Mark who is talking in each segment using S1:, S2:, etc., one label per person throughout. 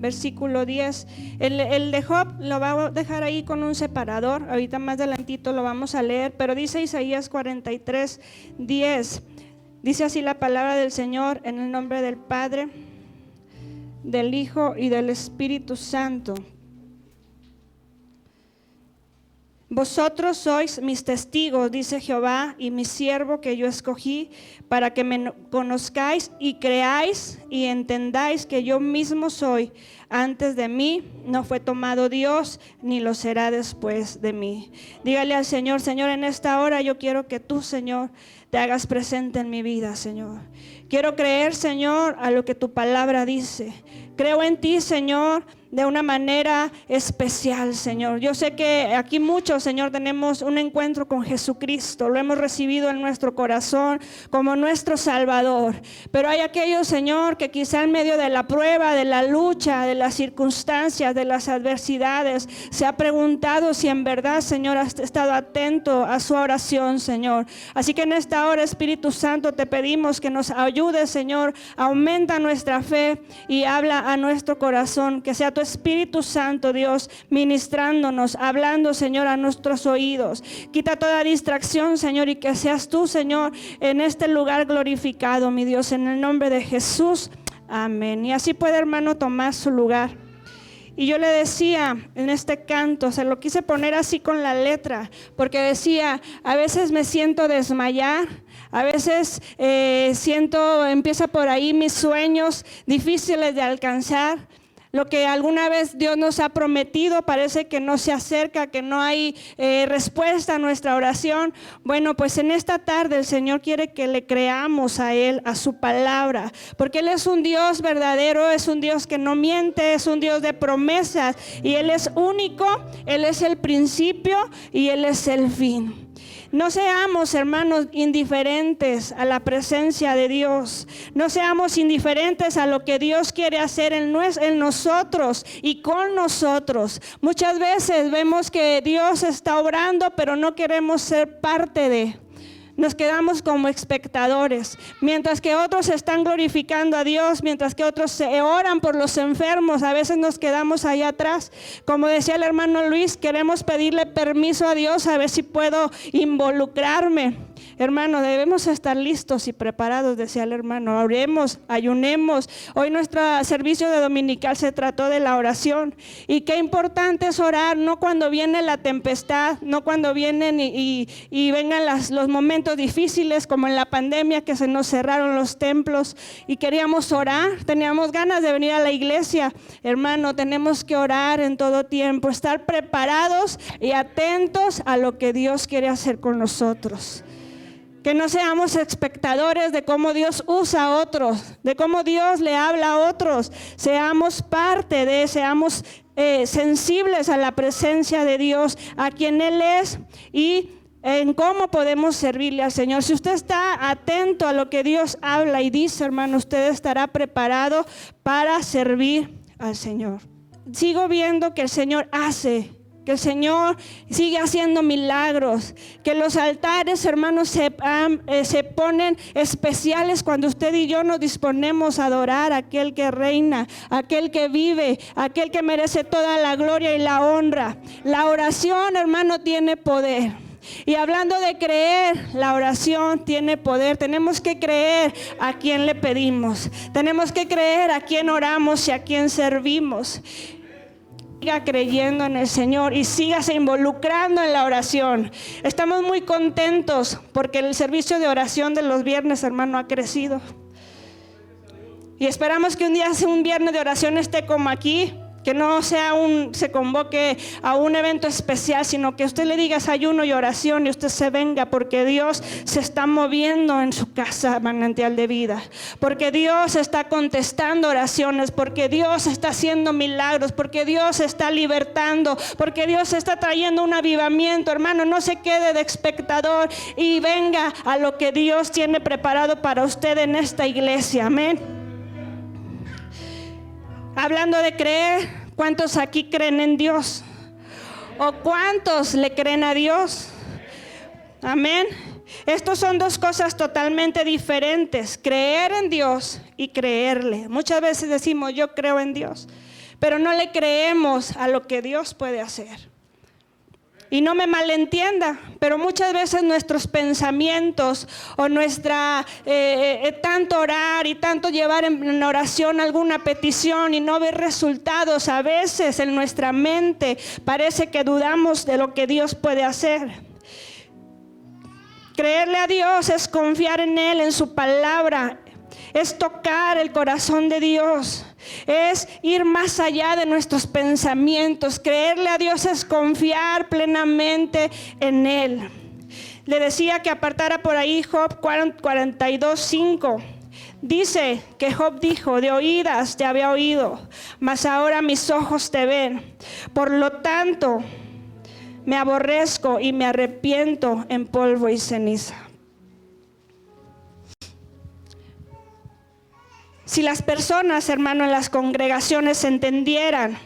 S1: versículo 10. El, el, de Job lo va a dejar ahí con un separador, ahorita más adelantito lo vamos a leer, pero dice Isaías 43, 10. Dice así la palabra del Señor en el nombre del Padre, del Hijo y del Espíritu Santo. Vosotros sois mis testigos, dice Jehová, y mi siervo que yo escogí, para que me conozcáis y creáis y entendáis que yo mismo soy. Antes de mí no fue tomado Dios, ni lo será después de mí. Dígale al Señor, Señor, en esta hora yo quiero que tú, Señor, te hagas presente en mi vida, Señor. Quiero creer, Señor, a lo que tu palabra dice. Creo en ti, Señor de una manera especial, Señor. Yo sé que aquí muchos, Señor, tenemos un encuentro con Jesucristo, lo hemos recibido en nuestro corazón como nuestro Salvador. Pero hay aquellos, Señor, que quizá en medio de la prueba, de la lucha, de las circunstancias, de las adversidades, se ha preguntado si en verdad, Señor, has estado atento a su oración, Señor. Así que en esta hora, Espíritu Santo, te pedimos que nos ayudes, Señor, aumenta nuestra fe y habla a nuestro corazón, que sea tu Espíritu Santo, Dios, ministrándonos, hablando, Señor, a nuestros oídos. Quita toda distracción, Señor, y que seas tú, Señor, en este lugar glorificado, mi Dios, en el nombre de Jesús. Amén. Y así puede, hermano, tomar su lugar. Y yo le decía en este canto, se lo quise poner así con la letra, porque decía, a veces me siento desmayar, a veces eh, siento, empieza por ahí mis sueños difíciles de alcanzar, lo que alguna vez Dios nos ha prometido parece que no se acerca, que no hay eh, respuesta a nuestra oración. Bueno, pues en esta tarde el Señor quiere que le creamos a Él, a su palabra, porque Él es un Dios verdadero, es un Dios que no miente, es un Dios de promesas y Él es único, Él es el principio y Él es el fin. No seamos, hermanos, indiferentes a la presencia de Dios. No seamos indiferentes a lo que Dios quiere hacer en, nosotros y con nosotros. Muchas veces vemos que Dios está obrando, pero no queremos ser parte de nos quedamos como espectadores, mientras que otros están glorificando a Dios, mientras que otros se oran por los enfermos, a veces nos quedamos ahí atrás. Como decía el hermano Luis, queremos pedirle permiso a Dios a ver si puedo involucrarme. Hermano, debemos estar listos y preparados, decía el hermano. Oremos, ayunemos. Hoy nuestro servicio de dominical se trató de la oración. Y qué importante es orar, no cuando viene la tempestad, no cuando vienen y, vengan los momentos difíciles, como en la pandemia que se nos cerraron los templos y queríamos orar, teníamos ganas de venir a la iglesia. Hermano, tenemos que orar en todo tiempo, estar preparados y atentos a lo que Dios quiere hacer con nosotros. Que no seamos espectadores de cómo Dios usa a otros, de cómo Dios le habla a otros. Seamos parte de, seamos eh, sensibles a la presencia de Dios, a quien Él es y en cómo podemos servirle al Señor. Si usted está atento a lo que Dios habla y dice, hermano, usted estará preparado para servir al Señor. Sigo viendo que el Señor hace que el Señor sigue haciendo milagros, que los altares, hermanos, se, eh, se, ponen especiales cuando usted y yo nos disponemos a adorar a aquel que reina, aquel que vive, aquel que merece toda la gloria y la honra. La oración, hermano, tiene poder. Y hablando de creer, la oración tiene poder. Tenemos que creer a quien le pedimos. Tenemos que creer a quien oramos y a quien servimos siga creyendo en el Señor y sígase involucrando en la oración. Estamos muy contentos porque el servicio de oración de los viernes, hermano, ha crecido. Y esperamos que un día un viernes de oración esté como aquí, que no sea un, se convoque a un evento especial, sino que usted le diga ayuno y oración y usted se venga porque Dios se está moviendo en su casa manantial de vida. Porque Dios está contestando oraciones, porque Dios está haciendo milagros, porque Dios está libertando, porque Dios está trayendo un avivamiento. Hermano, no se quede de espectador y venga a lo que Dios tiene preparado para usted en esta iglesia. Amén. Hablando de creer, ¿cuántos aquí creen en Dios? ¿O cuántos le creen a Dios? Amén. Estos son dos cosas totalmente diferentes, creer en Dios y creerle. Muchas veces decimos, yo creo en Dios, pero no le creemos a lo que Dios puede hacer. Y no me malentienda, pero muchas veces nuestros pensamientos o nuestra eh, eh, tanto orar y tanto llevar en oración alguna petición y no ver resultados, a veces en nuestra mente parece que dudamos de lo que Dios puede hacer. Creerle a Dios es confiar en Él, en su palabra, es tocar el corazón de Dios es ir más allá de nuestros pensamientos. Creerle a Dios es confiar plenamente en Él. Le decía que apartara por ahí Job 42.5. Dice que Job dijo, de oídas te había oído, mas ahora mis ojos te ven. Por lo tanto, me aborrezco y me arrepiento en polvo y ceniza. Si las personas, hermano, en las congregaciones entendieran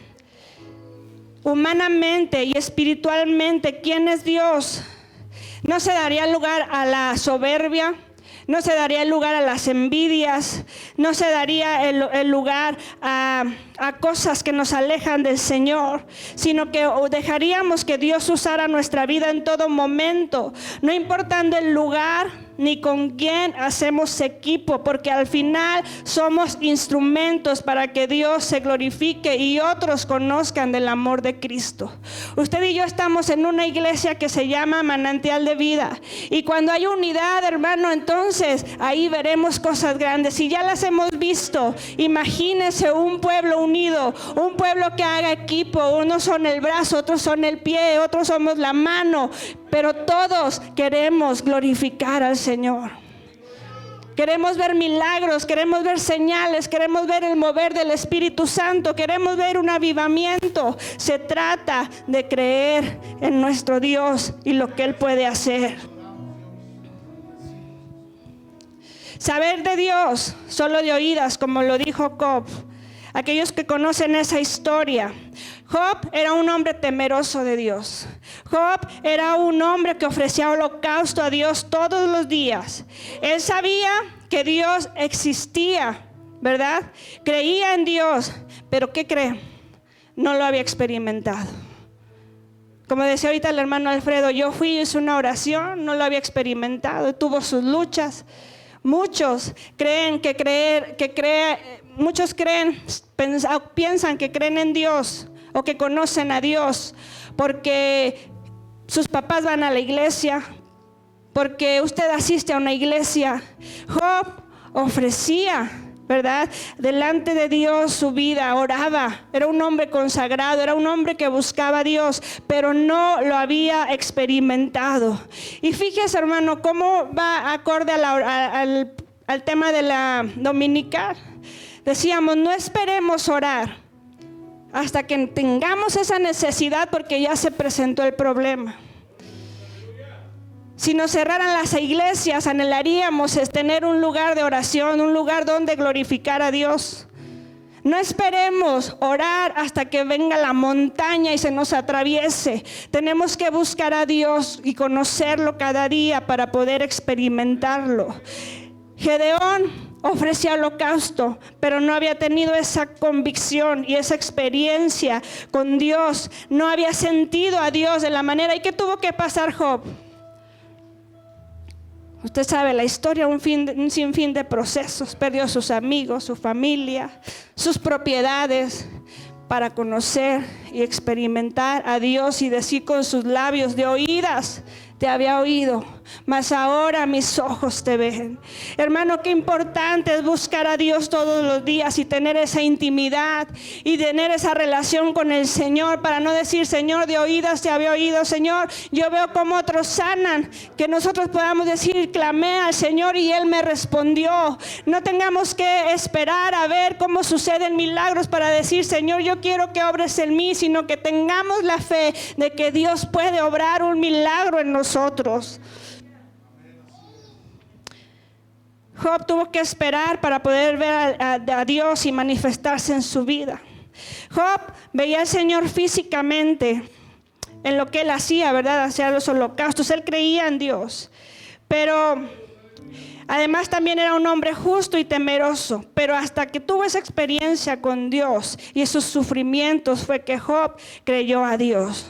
S1: humanamente y espiritualmente quién es Dios, no se daría lugar a la soberbia, no se daría lugar a las envidias, no se daría el, lugar a, a, cosas que nos alejan del Señor, sino que dejaríamos que Dios usara nuestra vida en todo momento, no importando el lugar, ni con quién hacemos equipo, porque al final somos instrumentos para que Dios se glorifique y otros conozcan del amor de Cristo. Usted y yo estamos en una iglesia que se llama manantial de vida. Y cuando hay unidad, hermano, entonces ahí veremos cosas grandes. Y ya las hemos visto. Imagínese un pueblo unido, un pueblo que haga equipo. Unos son el brazo, otros son el pie, otros somos la mano pero todos queremos glorificar al Señor. Queremos ver milagros, queremos ver señales, queremos ver el mover del Espíritu Santo, queremos ver un avivamiento. Se trata de creer en nuestro Dios y lo que Él puede hacer. Saber de Dios solo de oídas, como lo dijo Job. Aquellos que conocen esa historia, Job era un hombre temeroso de Dios. Job era un hombre que ofrecía holocausto a Dios todos los días. Él sabía que Dios existía, ¿verdad? Creía en Dios, pero ¿qué cree? No lo había experimentado. Como decía ahorita el hermano Alfredo, yo fui y hice una oración, no lo había experimentado, tuvo sus luchas. Muchos creen que creer, que cree, muchos creen, piensan que creen en Dios, o que conocen a Dios, porque sus papás van a la iglesia, porque usted asiste a una iglesia. Job ofrecía, ¿verdad? Delante de Dios su vida, oraba, era un hombre consagrado, era un hombre que buscaba a Dios, pero no lo había experimentado. Y fíjese, hermano, cómo va acorde al, al tema de la dominical. Decíamos, no esperemos orar hasta que tengamos esa necesidad porque ya se presentó el problema. Si nos cerraran las iglesias, anhelaríamos tener un lugar de oración, un lugar donde glorificar a Dios. No esperemos orar hasta que venga la montaña y se nos atraviese. Tenemos que buscar a Dios y conocerlo cada día para poder experimentarlo. Gedeón ofrecía holocausto, pero no había tenido esa convicción y esa experiencia con Dios. No había sentido a Dios de la manera. ¿Y qué tuvo que pasar Job? Usted sabe la historia, un, fin, un sinfín de procesos. Perdió sus amigos, su familia, sus propiedades para conocer y experimentar a Dios y decir con sus labios de oídas, te había oído mas ahora mis ojos te ven. Hermano, qué importante es buscar a Dios todos los días y tener esa intimidad y tener esa relación con el Señor para no decir, Señor, de oídas te había oído, Señor, yo veo como otros sanan, que nosotros podamos decir, clamé al Señor y Él me respondió. No tengamos que esperar a ver cómo suceden milagros para decir, Señor, yo quiero que obres en mí, sino que tengamos la fe de que Dios puede obrar un milagro en nosotros. Job tuvo que esperar para poder ver a, Dios y manifestarse en su vida. Job veía al Señor físicamente en lo que él hacía, ¿verdad? Hacía los holocaustos. Él creía en Dios. Pero Además también era un hombre justo y temeroso, pero hasta que tuvo esa experiencia con Dios y sus sufrimientos fue que Job creyó a Dios.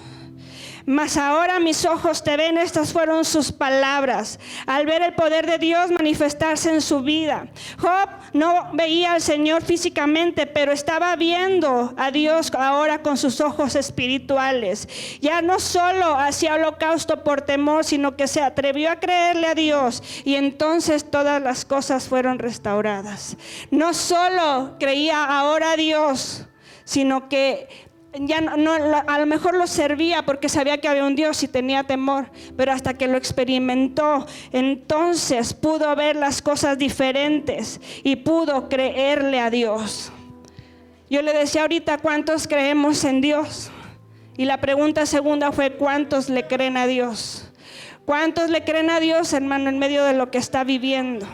S1: Mas ahora mis ojos te ven, estas fueron sus palabras, al ver el poder de Dios manifestarse en su vida. Job no veía al Señor físicamente, pero estaba viendo a Dios ahora con sus ojos espirituales. Ya no solo hacía holocausto por temor, sino que se atrevió a creerle a Dios y entonces todas las cosas fueron restauradas. No solo creía ahora a Dios, sino que ya no, a lo mejor lo servía porque sabía que había un Dios y tenía temor, pero hasta que lo experimentó, entonces pudo ver las cosas diferentes y pudo creerle a Dios. Yo le decía ahorita, ¿cuántos creemos en Dios? Y la pregunta segunda fue, ¿cuántos le creen a Dios? ¿Cuántos le creen a Dios, hermano, en medio de lo que está viviendo?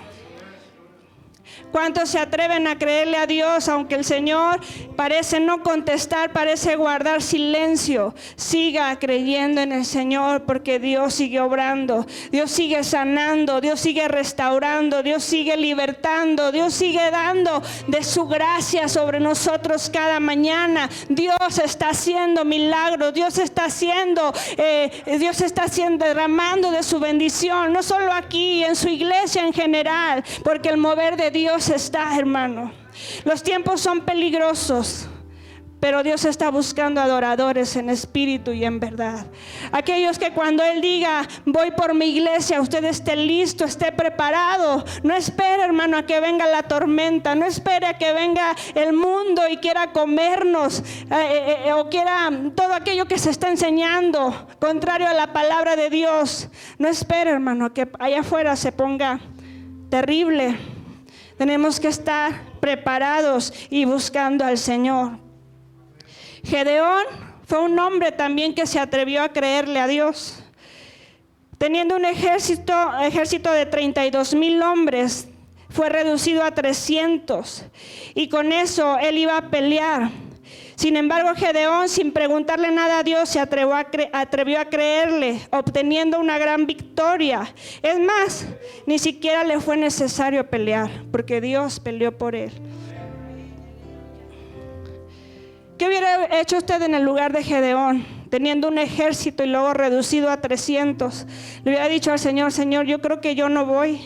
S1: ¿Cuántos se atreven a creerle a Dios aunque el Señor parece no contestar, parece guardar silencio? Siga creyendo en el Señor porque Dios sigue obrando, Dios sigue sanando, Dios sigue restaurando, Dios sigue libertando, Dios sigue dando de su gracia sobre nosotros cada mañana. Dios está haciendo milagros, Dios está haciendo, eh, Dios está haciendo, derramando de su bendición, no solo aquí, en su iglesia en general, porque el mover de Dios está, hermano. Los tiempos son peligrosos. Pero Dios está buscando adoradores en espíritu y en verdad. Aquellos que cuando Él diga, voy por mi iglesia, usted esté listo, esté preparado. No espere, hermano, a que venga la tormenta. No espere a que venga el mundo y quiera comernos. Eh, eh, eh, o quiera todo aquello que se está enseñando, contrario a la palabra de Dios. No espere, hermano, que allá afuera se ponga terrible tenemos que estar preparados y buscando al Señor. Gedeón fue un hombre también que se atrevió a creerle a Dios. Teniendo un ejército, ejército de 32 mil hombres, fue reducido a 300. Y con eso él iba a pelear. Sin embargo, Gedeón, sin preguntarle nada a Dios, se atrevió a, creerle, obteniendo una gran victoria. Es más, ni siquiera le fue necesario pelear, porque Dios peleó por él. ¿Qué hubiera hecho usted en el lugar de Gedeón? Teniendo un ejército y luego reducido a 300. Le hubiera dicho al Señor, Señor, yo creo que yo no voy.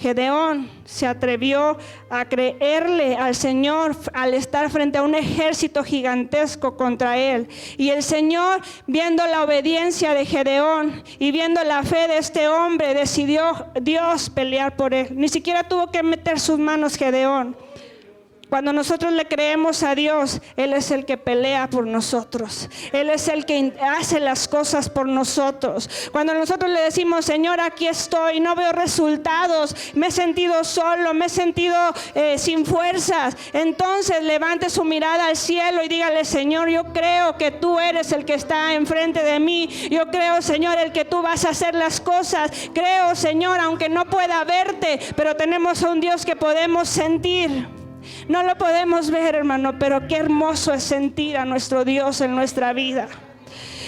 S1: Gedeón se atrevió a creerle al Señor al estar frente a un ejército gigantesco contra él. Y el Señor, viendo la obediencia de Gedeón y viendo la fe de este hombre, decidió Dios pelear por él. Ni siquiera tuvo que meter sus manos Gedeón. Cuando nosotros le creemos a Dios, Él es el que pelea por nosotros. Él es el que hace las cosas por nosotros. Cuando nosotros le decimos, Señor, aquí estoy, no veo resultados, me he sentido solo, me he sentido eh, sin fuerzas, entonces levante su mirada al cielo y dígale, Señor, yo creo que tú eres el que está enfrente de mí. Yo creo, Señor, el que tú vas a hacer las cosas. Creo, Señor, aunque no pueda verte, pero tenemos a un Dios que podemos sentir. No lo podemos ver, hermano, pero qué hermoso es sentir a nuestro Dios en nuestra vida.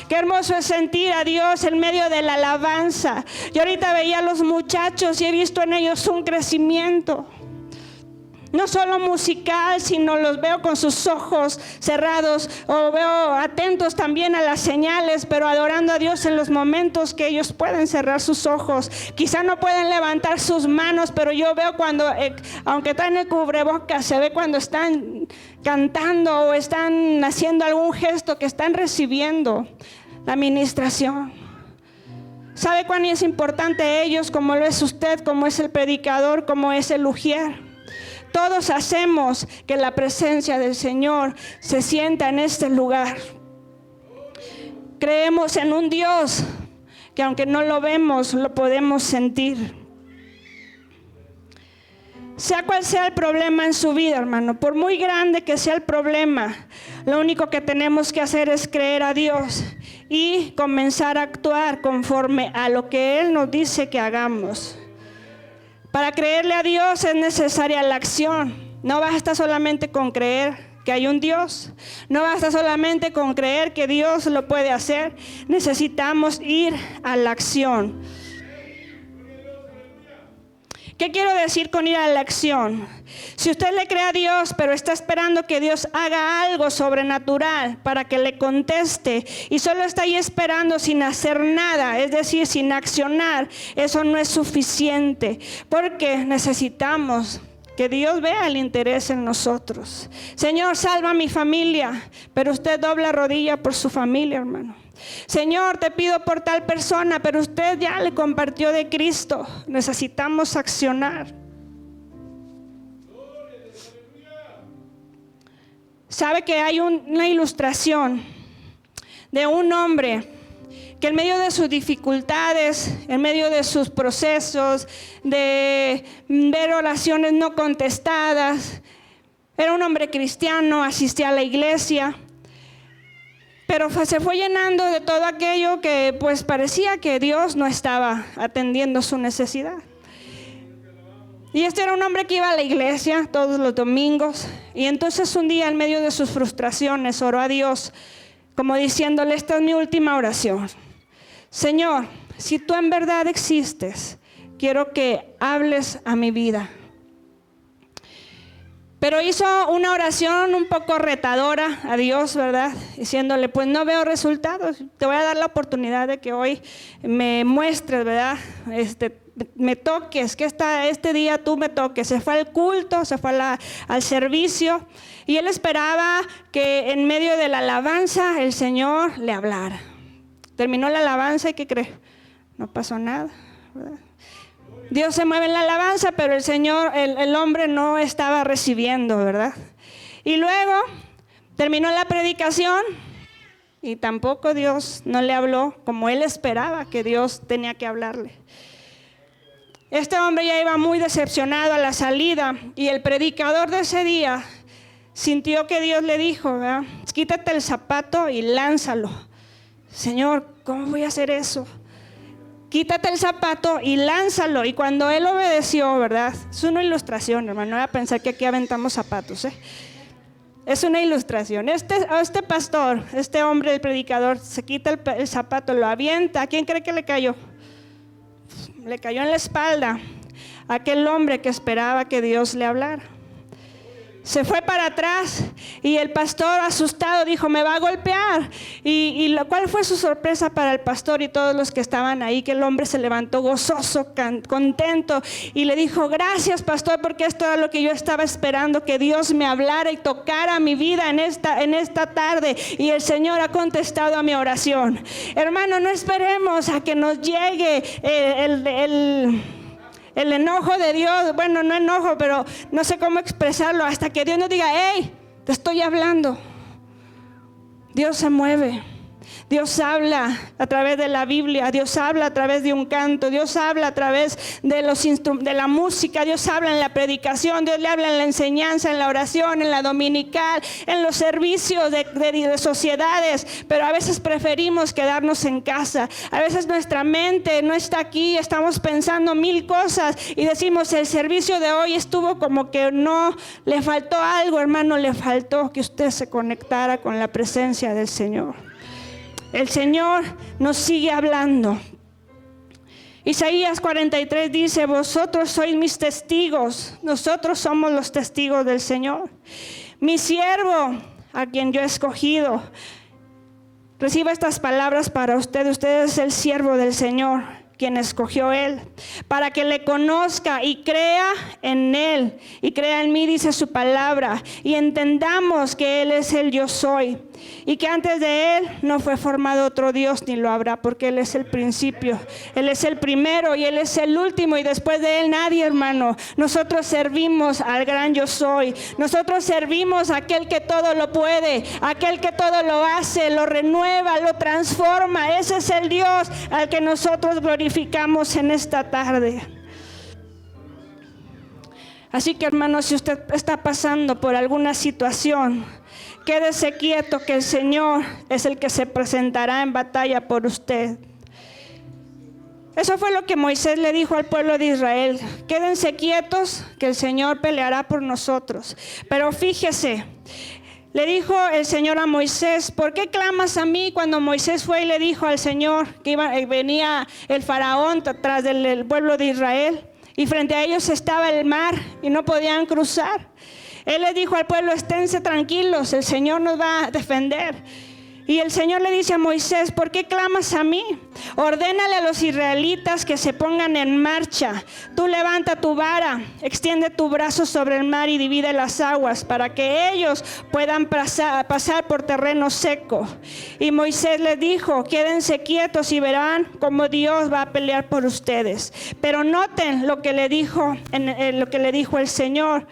S1: Qué hermoso es sentir a Dios en medio de la alabanza. Yo ahorita veía a los muchachos y he visto en ellos un crecimiento no solo musical, sino los veo con sus ojos cerrados o veo atentos también a las señales, pero adorando a Dios en los momentos que ellos pueden cerrar sus ojos. Quizá no pueden levantar sus manos, pero yo veo cuando, eh, aunque están en el cubrebocas, se ve cuando están cantando o están haciendo algún gesto que están recibiendo la administración. ¿Sabe cuán es importante ellos, como lo es usted, como es el predicador, como es el ujier? Todos hacemos que la presencia del Señor se sienta en este lugar. Creemos en un Dios que aunque no lo vemos, lo podemos sentir. Sea cual sea el problema en su vida, hermano, por muy grande que sea el problema, lo único que tenemos que hacer es creer a Dios y comenzar a actuar conforme a lo que Él nos dice que hagamos. Para creerle a Dios es necesaria la acción. No basta solamente con creer que hay un Dios. No basta solamente con creer que Dios lo puede hacer. Necesitamos ir a la acción. ¿Qué quiero decir con ir a la acción? Si usted le cree a Dios, pero está esperando que Dios haga algo sobrenatural para que le conteste y solo está ahí esperando sin hacer nada, es decir, sin accionar, eso no es suficiente, porque necesitamos que Dios vea el interés en nosotros. Señor, salva a mi familia, pero usted dobla rodilla por su familia, hermano. Señor, te pido por tal persona, pero usted ya le compartió de Cristo. Necesitamos accionar. Sabe que hay una ilustración de un hombre que en medio de sus dificultades, en medio de sus procesos, de ver oraciones no contestadas, era un hombre cristiano, asistía a la iglesia, pero se fue llenando de todo aquello que pues parecía que Dios no estaba atendiendo su necesidad. Y este era un hombre que iba a la iglesia todos los domingos. Y entonces un día en medio de sus frustraciones oró a Dios como diciéndole, esta es mi última oración. Señor, si tú en verdad existes, quiero que hables a mi vida. Pero hizo una oración un poco retadora a Dios, ¿verdad? Diciéndole, pues no veo resultados, te voy a dar la oportunidad de que hoy me muestres, ¿verdad? Este, me toques, que esta, este día tú me toques. Se fue al culto, se fue al servicio y él esperaba que en medio de la alabanza el Señor le hablara. Terminó la alabanza y ¿qué cree? No pasó nada, ¿verdad? Dios se mueve en la alabanza, pero el Señor, el, hombre no estaba recibiendo, ¿verdad? Y luego terminó la predicación y tampoco Dios no le habló como él esperaba que Dios tenía que hablarle. Este hombre ya iba muy decepcionado a la salida y el predicador de ese día sintió que Dios le dijo, quítate el zapato y lánzalo. Señor, ¿cómo voy a hacer eso? Quítate el zapato y lánzalo. Y cuando él obedeció, ¿verdad? Es una ilustración, hermano. No voy a pensar que aquí aventamos zapatos, ¿eh? Es una ilustración. Este, este pastor, este hombre, el predicador, se quita el, el zapato, lo avienta. ¿A quién cree que le cayó? Le cayó en la espalda. Aquel hombre que esperaba que Dios le hablara. Se fue para atrás y el pastor asustado dijo, me va a golpear. Y, y cuál fue su sorpresa para el pastor y todos los que estaban ahí, que el hombre se levantó gozoso, contento y le dijo, gracias pastor, porque esto era lo que yo estaba esperando, que Dios me hablara y tocara mi vida en esta, en esta tarde. Y el Señor ha contestado a mi oración. Hermano, no esperemos a que nos llegue eh, el enojo de Dios, bueno, no enojo, pero no sé cómo expresarlo, hasta que Dios nos diga, hey, te estoy hablando. Dios se mueve. Dios habla a través de la Biblia, Dios habla a través de un canto, Dios habla a través de, la música, Dios habla en la predicación, Dios le habla en la enseñanza, en la oración, en la dominical, en los servicios de, de sociedades, pero a veces preferimos quedarnos en casa. A veces nuestra mente no está aquí, estamos pensando mil cosas y decimos, el servicio de hoy estuvo como que no, le faltó algo, hermano, le faltó que usted se conectara con la presencia del Señor. El Señor nos sigue hablando. Isaías 43 dice, vosotros sois mis testigos, nosotros somos los testigos del Señor. Mi siervo, a quien yo he escogido, reciba estas palabras para usted. Usted es el siervo del Señor, quien escogió Él, para que le conozca y crea en Él, y crea en mí, dice su palabra, y entendamos que Él es el yo soy y que antes de Él no fue formado otro Dios ni lo habrá, porque Él es el principio, Él es el primero y Él es el último y después de Él nadie, hermano. Nosotros servimos al gran yo soy, nosotros servimos a aquel que todo lo puede, aquel que todo lo hace, lo renueva, lo transforma. Ese es el Dios al que nosotros glorificamos en esta tarde. Así que hermano, si usted está pasando por alguna situación, Quédese quieto que el Señor es el que se presentará en batalla por usted. Eso fue lo que Moisés le dijo al pueblo de Israel. Quédense quietos que el Señor peleará por nosotros. Pero fíjese, le dijo el Señor a Moisés, ¿por qué clamas a mí cuando Moisés fue y le dijo al Señor que iba, eh, venía el faraón tras del pueblo de Israel? y frente a ellos estaba el mar y no podían cruzar. Él les dijo al pueblo, esténse tranquilos, el Señor nos va a defender. Y el Señor le dice a Moisés, ¿por qué clamas a mí? Ordénale a los israelitas que se pongan en marcha. Tú levanta tu vara, extiende tu brazo sobre el mar y divide las aguas para que ellos puedan pasar, por terreno seco. Y Moisés le dijo, quédense quietos y verán cómo Dios va a pelear por ustedes. Pero noten lo que le dijo, lo que le dijo el Señor.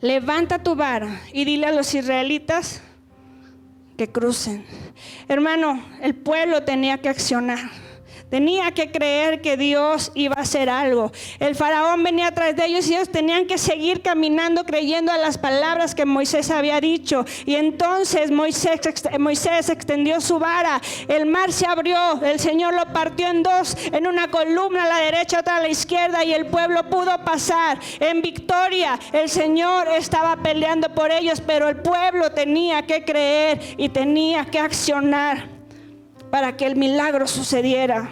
S1: Levanta tu vara y dile a los israelitas que crucen. Hermano, el pueblo tenía que accionar. Tenía que creer que Dios iba a hacer algo. El faraón venía atrás de ellos y ellos tenían que seguir caminando creyendo a las palabras que Moisés había dicho. Y entonces Moisés, extendió su vara. El mar se abrió. El Señor lo partió en dos, en una columna a la derecha, otra a la izquierda. Y el pueblo pudo pasar en victoria. El Señor estaba peleando por ellos, pero el pueblo tenía que creer y tenía que accionar para que el milagro sucediera.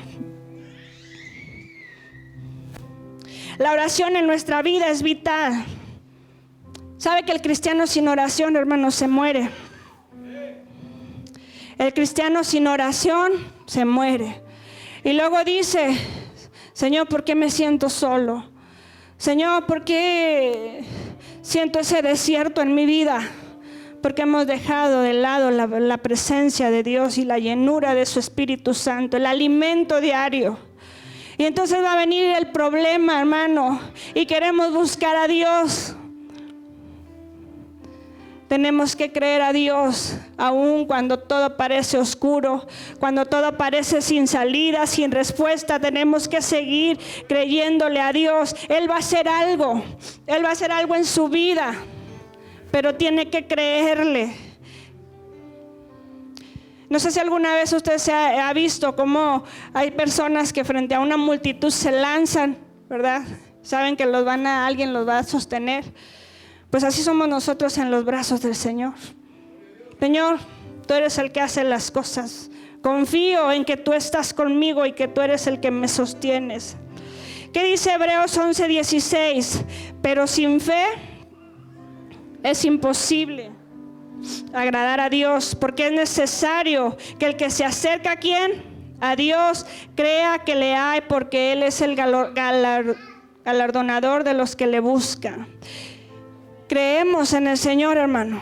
S1: La oración en nuestra vida es vital. ¿Sabe que el cristiano sin oración, hermano, se muere? El cristiano sin oración se muere. Y luego dice, Señor, ¿por qué me siento solo? Señor, ¿por qué siento ese desierto en mi vida? Porque hemos dejado de lado la, presencia de Dios y la llenura de su Espíritu Santo, el alimento diario. Y entonces va a venir el problema, hermano, y queremos buscar a Dios. Tenemos que creer a Dios, aun cuando todo parece oscuro, cuando todo parece sin salida, sin respuesta. Tenemos que seguir creyéndole a Dios. Él va a hacer algo, Él va a hacer algo en su vida pero tiene que creerle. No sé si alguna vez usted se ha, visto cómo hay personas que frente a una multitud se lanzan, ¿verdad? Saben que los van a, alguien los va a sostener. Pues así somos nosotros en los brazos del Señor. Señor, tú eres el que hace las cosas. Confío en que tú estás conmigo y que tú eres el que me sostienes. ¿Qué dice Hebreos 11:16? Pero sin fe es imposible agradar a Dios porque es necesario que el que se acerca a quién? A Dios crea que le hay porque Él es el galardonador de los que le buscan. Creemos en el Señor, hermano.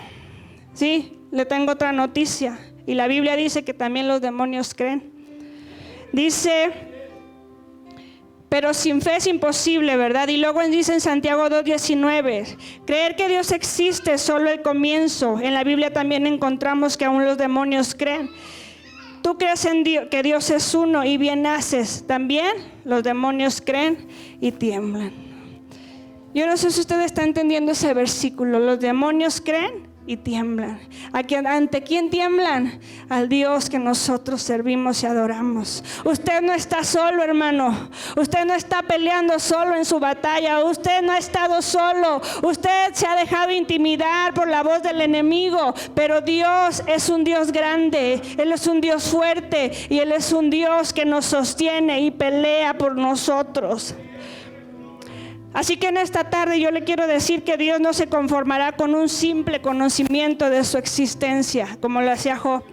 S1: Sí, le tengo otra noticia. Y la Biblia dice que también los demonios creen. Dice pero sin fe es imposible, ¿verdad? Y luego dice en Santiago 2.19, creer que Dios existe es solo el comienzo. En la Biblia también encontramos que aún los demonios creen. Tú crees en que Dios es uno y bien haces. También los demonios creen y tiemblan. Yo no sé si usted está entendiendo ese versículo. Los demonios creen y tiemblan. ¿Ante quién tiemblan? Al Dios que nosotros servimos y adoramos. Usted no está solo, hermano. Usted no está peleando solo en su batalla. Usted no ha estado solo. Usted se ha dejado intimidar por la voz del enemigo. Pero Dios es un Dios grande. Él es un Dios fuerte. Y Él es un Dios que nos sostiene y pelea por nosotros. Así que en esta tarde yo le quiero decir que Dios no se conformará con un simple conocimiento de su existencia, como lo hacía Job.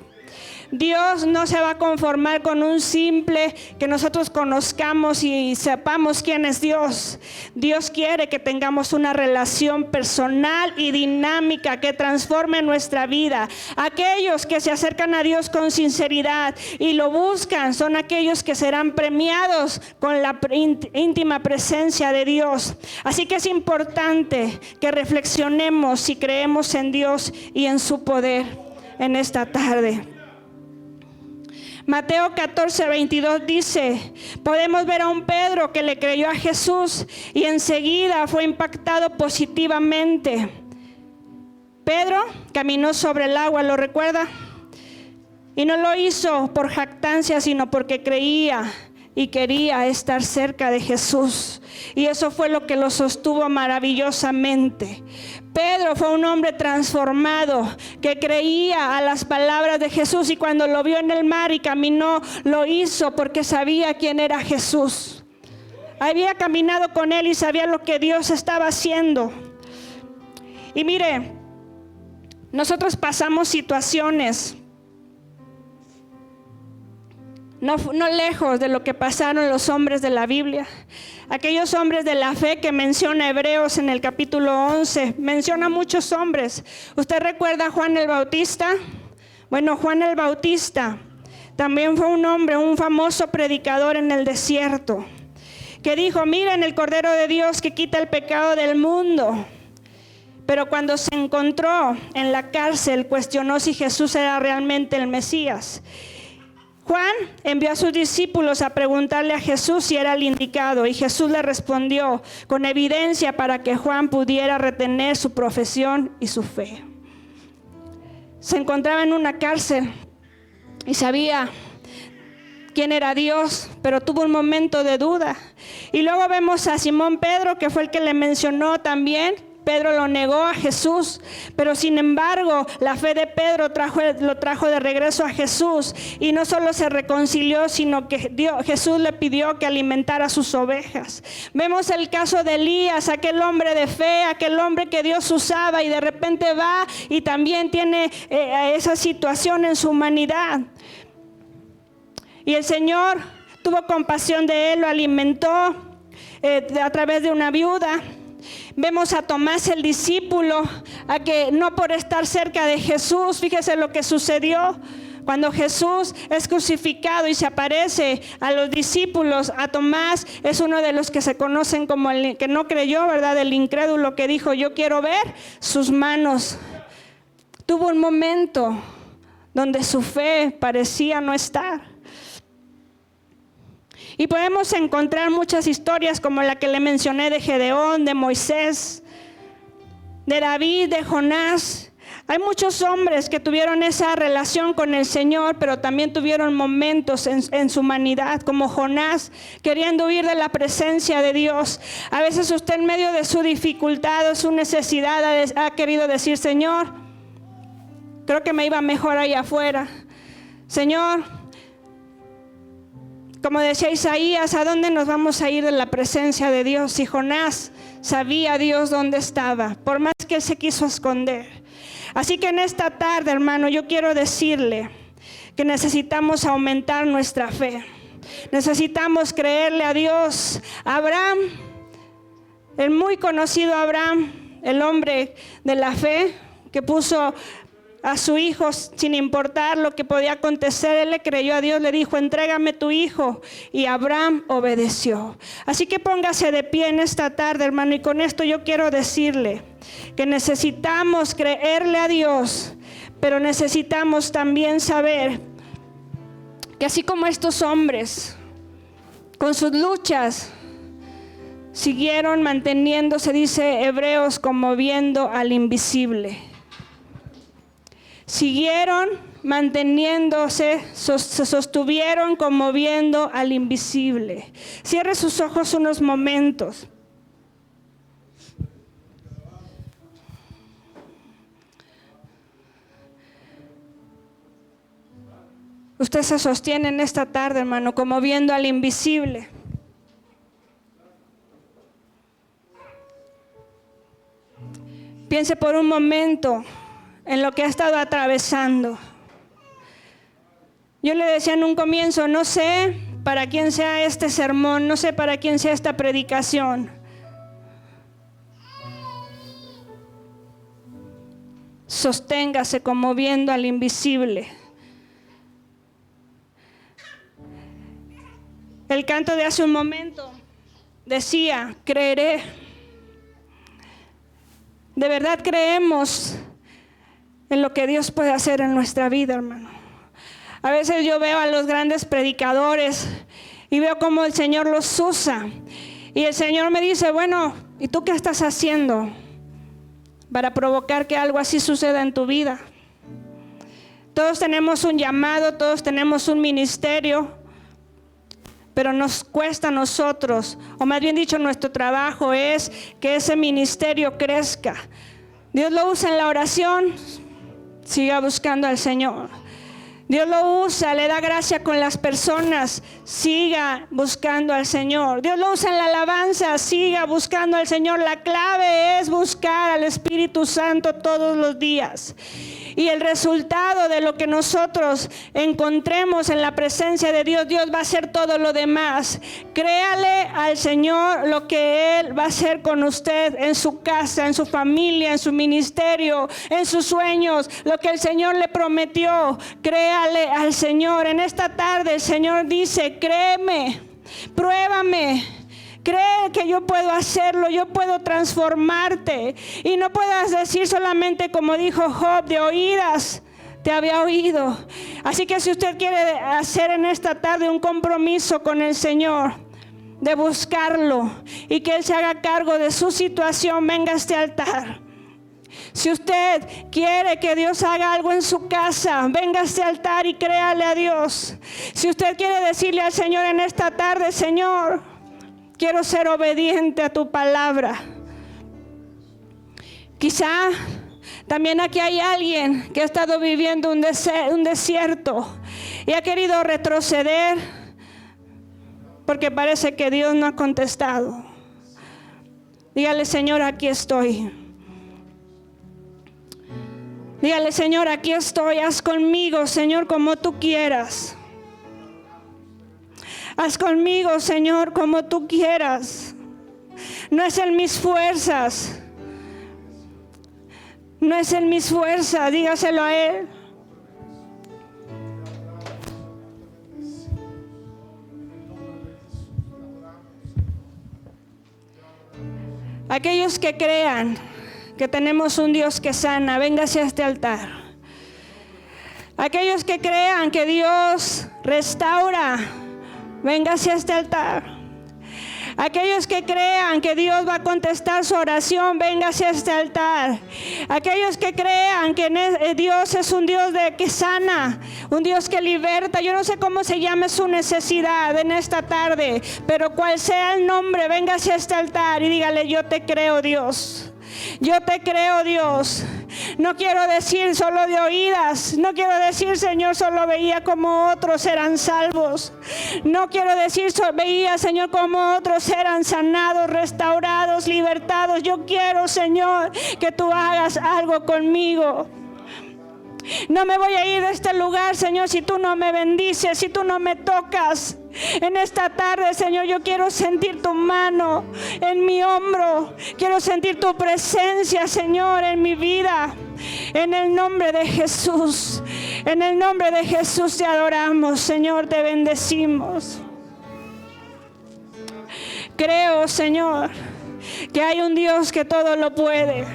S1: Dios no se va a conformar con un simple que nosotros conozcamos y sepamos quién es Dios. Dios quiere que tengamos una relación personal y dinámica que transforme nuestra vida. Aquellos que se acercan a Dios con sinceridad y lo buscan son aquellos que serán premiados con la íntima presencia de Dios. Así que es importante que reflexionemos si creemos en Dios y en su poder en esta tarde. Mateo 14, 22 dice, podemos ver a un Pedro que le creyó a Jesús y enseguida fue impactado positivamente. Pedro caminó sobre el agua, ¿lo recuerda? Y no lo hizo por jactancia, sino porque creía y quería estar cerca de Jesús. Y eso fue lo que lo sostuvo maravillosamente. Pedro fue un hombre transformado que creía a las palabras de Jesús y cuando lo vio en el mar y caminó, lo hizo porque sabía quién era Jesús. había caminado con él y sabía lo que Dios estaba haciendo. Y mire, nosotros pasamos situaciones no, lejos de lo que pasaron los hombres de la Biblia. Aquellos hombres de la fe que menciona Hebreos en el capítulo 11, menciona muchos hombres. ¿Usted recuerda a Juan el Bautista? Bueno, Juan el Bautista también fue un hombre, un famoso predicador en el desierto, que dijo, miren el Cordero de Dios que quita el pecado del mundo. Pero cuando se encontró en la cárcel, cuestionó si Jesús era realmente el Mesías. Juan envió a sus discípulos a preguntarle a Jesús si era el indicado y Jesús le respondió con evidencia para que Juan pudiera retener su profesión y su fe. Se encontraba en una cárcel y sabía quién era Dios, pero tuvo un momento de duda. Y luego vemos a Simón Pedro, que fue el que le mencionó también, Pedro lo negó a Jesús, pero sin embargo la fe de Pedro lo trajo de regreso a Jesús y no solo se reconcilió, sino que Jesús le pidió que alimentara sus ovejas. Vemos el caso de Elías, aquel hombre de fe, aquel hombre que Dios usaba y de repente va y también tiene eh, esa situación en su humanidad. Y el Señor tuvo compasión de él, lo alimentó eh, a través de una viuda. Vemos a Tomás el discípulo, a que no por estar cerca de Jesús, fíjese lo que sucedió. Cuando Jesús es crucificado y se aparece a los discípulos, a Tomás es uno de los que se conocen como el que no creyó, ¿verdad? El incrédulo que dijo, yo quiero ver sus manos. Tuvo un momento donde su fe parecía no estar. Y podemos encontrar muchas historias como la que le mencioné de Gedeón, de Moisés, de David, de Jonás. Hay muchos hombres que tuvieron esa relación con el Señor, pero también tuvieron momentos en, su humanidad, como Jonás, queriendo huir de la presencia de Dios. A veces usted en medio de su dificultad o su necesidad ha, ha querido decir, Señor, creo que me iba mejor allá afuera. Señor, como decía Isaías, ¿a dónde nos vamos a ir de la presencia de Dios? Y Jonás sabía Dios dónde estaba, por más que él se quiso esconder. Así que en esta tarde, hermano, yo quiero decirle que necesitamos aumentar nuestra fe. Necesitamos creerle a Dios. Abraham, el muy conocido Abraham, el hombre de la fe, que puso a su hijo sin importar lo que podía acontecer. Él le creyó a Dios, le dijo, entrégame tu hijo. Y Abraham obedeció. Así que póngase de pie en esta tarde, hermano. Y con esto yo quiero decirle que necesitamos creerle a Dios, pero necesitamos también saber que así como estos hombres, con sus luchas, siguieron manteniéndose, dice Hebreos, como viendo al invisible siguieron manteniéndose, se sostuvieron como viendo al invisible. Cierre sus ojos unos momentos. Usted se sostiene en esta tarde, hermano, como viendo al invisible. Piense por un momento en lo que ha estado atravesando. Yo le decía en un comienzo, no sé para quién sea este sermón, no sé para quién sea esta predicación. Sosténgase como viendo al invisible. El canto de hace un momento decía, creeré. De verdad creemos en lo que Dios puede hacer en nuestra vida, hermano. A veces yo veo a los grandes predicadores y veo cómo el Señor los usa. Y el Señor me dice, bueno, ¿y tú qué estás haciendo para provocar que algo así suceda en tu vida? Todos tenemos un llamado, todos tenemos un ministerio, pero nos cuesta a nosotros, o más bien dicho, nuestro trabajo es que ese ministerio crezca. Dios lo usa en la oración, Siga buscando al Señor. Dios lo usa, le da gracia con las personas. Siga buscando al Señor. Dios lo usa en la alabanza. Siga buscando al Señor. La clave es buscar al Espíritu Santo todos los días. Y el resultado de lo que nosotros encontremos en la presencia de Dios, Dios va a hacer todo lo demás. Créale al Señor lo que Él va a hacer con usted en su casa, en su familia, en su ministerio, en sus sueños, lo que el Señor le prometió. Créale al Señor. En esta tarde el Señor dice, créeme, pruébame. Cree que yo puedo hacerlo, yo puedo transformarte. Y no puedas decir solamente como dijo Job, de oídas te había oído. Así que si usted quiere hacer en esta tarde un compromiso con el Señor, de buscarlo y que Él se haga cargo de su situación, venga a este altar. Si usted quiere que Dios haga algo en su casa, venga a este altar y créale a Dios. Si usted quiere decirle al Señor en esta tarde, Señor, quiero ser obediente a tu palabra. Quizá también aquí hay alguien que ha estado viviendo un, un desierto y ha querido retroceder porque parece que Dios no ha contestado. Dígale, Señor, aquí estoy. Dígale, Señor, aquí estoy. Haz conmigo, Señor, como tú quieras. Haz conmigo, Señor, como tú quieras. No es en mis fuerzas. No es en mis fuerzas, dígaselo a Él. Aquellos que crean que tenemos un Dios que sana, véngase a este altar. Aquellos que crean que Dios restaura, Venga hacia este altar. Aquellos que crean que Dios va a contestar su oración, venga hacia este altar. Aquellos que crean que eh, Dios es un Dios de, que sana, un Dios que liberta. Yo no sé cómo se llame su necesidad en esta tarde, pero cual sea el nombre, venga hacia este altar y dígale, yo te creo Dios. Yo te creo Dios. No quiero decir solo de oídas. No quiero decir, Señor, solo veía como otros eran salvos. No quiero decir, solo veía, Señor, como otros eran sanados, restaurados, libertados. Yo quiero, Señor, que tú hagas algo conmigo. No me voy a ir de este lugar, Señor, si tú no me bendices, si tú no me tocas. En esta tarde, Señor, yo quiero sentir tu mano en mi hombro. Quiero sentir tu presencia, Señor, en mi vida. En el nombre de Jesús. En el nombre de Jesús te adoramos, Señor, te bendecimos. Creo, Señor, que hay un Dios que todo lo puede.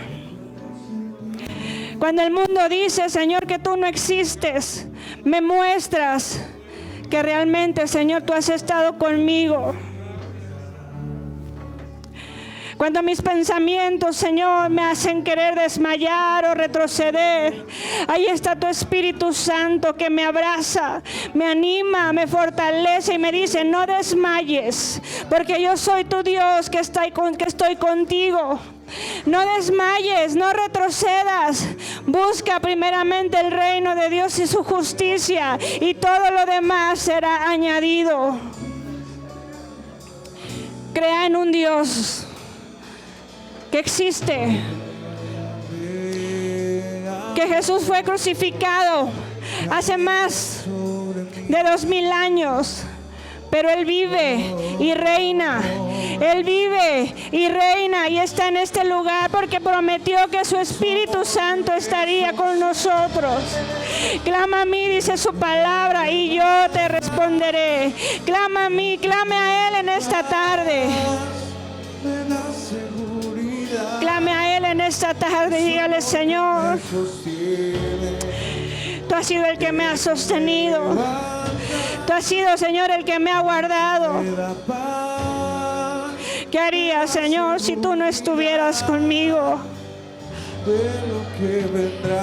S1: Cuando el mundo dice, Señor, que tú no existes, me muestras que realmente, Señor, tú has estado conmigo. Cuando mis pensamientos, Señor, me hacen querer desmayar o retroceder, ahí está tu Espíritu Santo que me abraza, me anima, me fortalece y me dice, no desmayes, porque yo soy tu Dios que, está, que estoy contigo. No desmayes, no retrocedas. Busca primeramente el reino de Dios y su justicia y todo lo demás será añadido. Crea en un Dios que existe. Que Jesús fue crucificado hace más de dos mil años pero Él vive y reina. Él vive y reina y está en este lugar porque prometió que su Espíritu Santo estaría con nosotros. Clama a mí, dice su palabra, y yo te responderé. Clama a mí, clame a Él en esta tarde. Clame a Él en esta tarde dígale, Señor, tú has sido el que me ha sostenido. Tú has sido, Señor, el que me ha guardado. ¿Qué haría, Señor, si tú no estuvieras conmigo?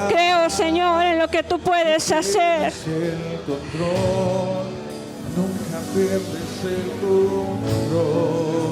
S1: Creo, Señor, en lo que tú puedes hacer. Nunca pierdes el control.